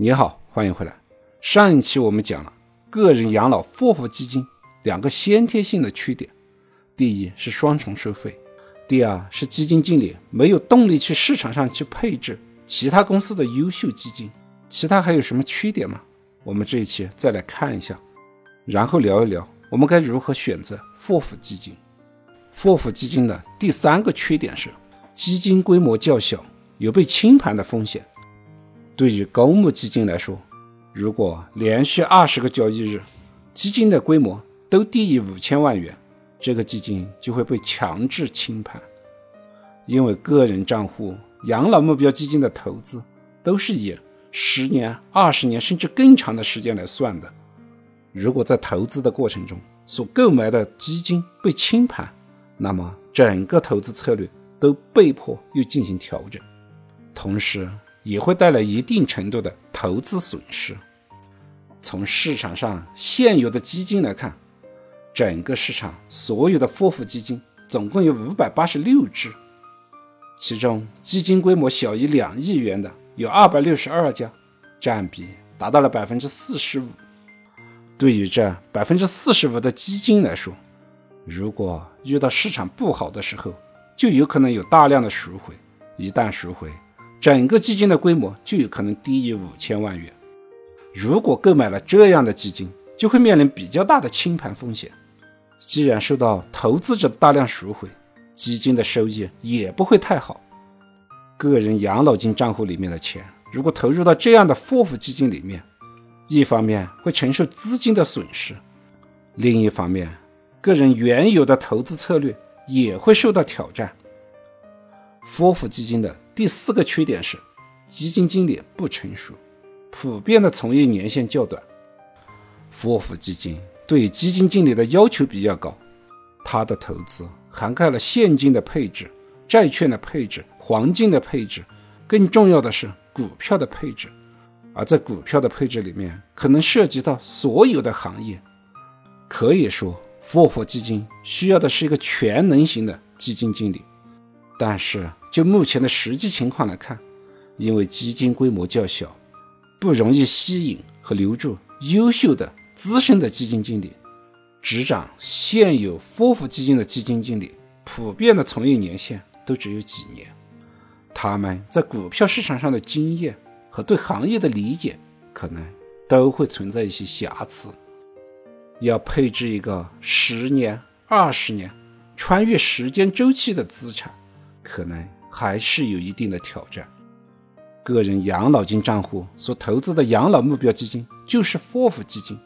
你好，欢迎回来。上一期我们讲了个人养老货付基金两个先天性的缺点：第一是双重收费，第二是基金经理没有动力去市场上去配置其他公司的优秀基金。其他还有什么缺点吗？我们这一期再来看一下，然后聊一聊我们该如何选择货付基金。货付基金的第三个缺点是基金规模较小，有被清盘的风险。对于公募基金来说，如果连续二十个交易日基金的规模都低于五千万元，这个基金就会被强制清盘。因为个人账户养老目标基金的投资都是以十年、二十年甚至更长的时间来算的，如果在投资的过程中所购买的基金被清盘，那么整个投资策略都被迫又进行调整，同时。也会带来一定程度的投资损失。从市场上现有的基金来看，整个市场所有的货付基金总共有五百八十六只，其中基金规模小于两亿元的有二百六十二家，占比达到了百分之四十五。对于这百分之四十五的基金来说，如果遇到市场不好的时候，就有可能有大量的赎回，一旦赎回。整个基金的规模就有可能低于五千万元。如果购买了这样的基金，就会面临比较大的清盘风险。既然受到投资者的大量赎回，基金的收益也不会太好。个人养老金账户里面的钱，如果投入到这样的货付基金里面，一方面会承受资金的损失，另一方面，个人原有的投资策略也会受到挑战。货付基金的。第四个缺点是，基金经理不成熟，普遍的从业年限较短。货付基金对基金经理的要求比较高，他的投资涵盖了现金的配置、债券的配置、黄金的配置，更重要的是股票的配置。而在股票的配置里面，可能涉及到所有的行业。可以说，货付基金需要的是一个全能型的基金经理。但是，就目前的实际情况来看，因为基金规模较小，不容易吸引和留住优秀的资深的基金经理。执掌现有货付基金的基金经理，普遍的从业年限都只有几年，他们在股票市场上的经验和对行业的理解，可能都会存在一些瑕疵。要配置一个十年、二十年、穿越时间周期的资产。可能还是有一定的挑战。个人养老金账户所投资的养老目标基金就是货付基金。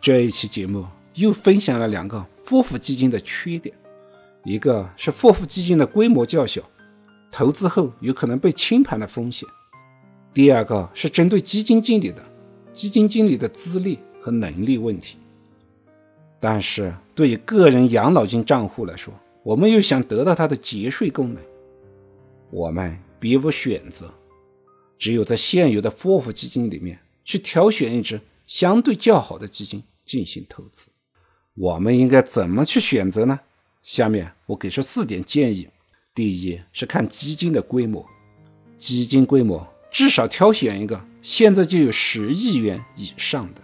这一期节目又分享了两个货付基金的缺点：一个是货付基金的规模较小，投资后有可能被清盘的风险；第二个是针对基金经理的，基金经理的资历和能力问题。但是对于个人养老金账户来说，我们又想得到它的节税功能，我们别无选择，只有在现有的货付基金里面去挑选一只相对较好的基金进行投资。我们应该怎么去选择呢？下面我给出四点建议：第一是看基金的规模，基金规模至少挑选一个现在就有十亿元以上的；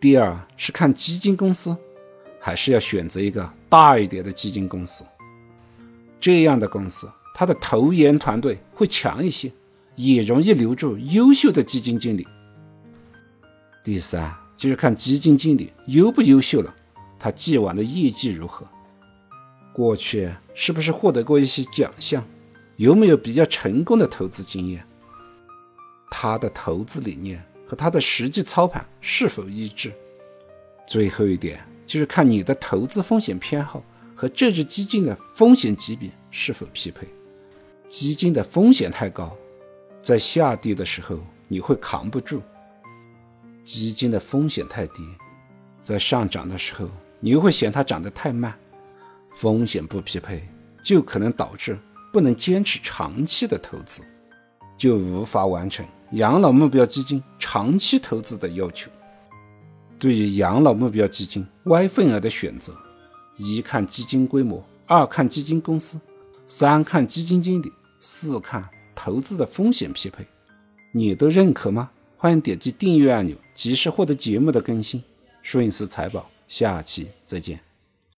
第二是看基金公司。还是要选择一个大一点的基金公司，这样的公司，它的投研团队会强一些，也容易留住优秀的基金经理。第三就是看基金经理优不优秀了，他既往的业绩如何，过去是不是获得过一些奖项，有没有比较成功的投资经验，他的投资理念和他的实际操盘是否一致。最后一点。就是看你的投资风险偏好和这只基金的风险级别是否匹配。基金的风险太高，在下跌的时候你会扛不住；基金的风险太低，在上涨的时候你又会嫌它涨得太慢。风险不匹配，就可能导致不能坚持长期的投资，就无法完成养老目标基金长期投资的要求。对于养老目标基金 Y 份额的选择，一看基金规模，二看基金公司，三看基金经理，四看投资的风险匹配，你都认可吗？欢迎点击订阅按钮，及时获得节目的更新。顺思财宝，下期再见。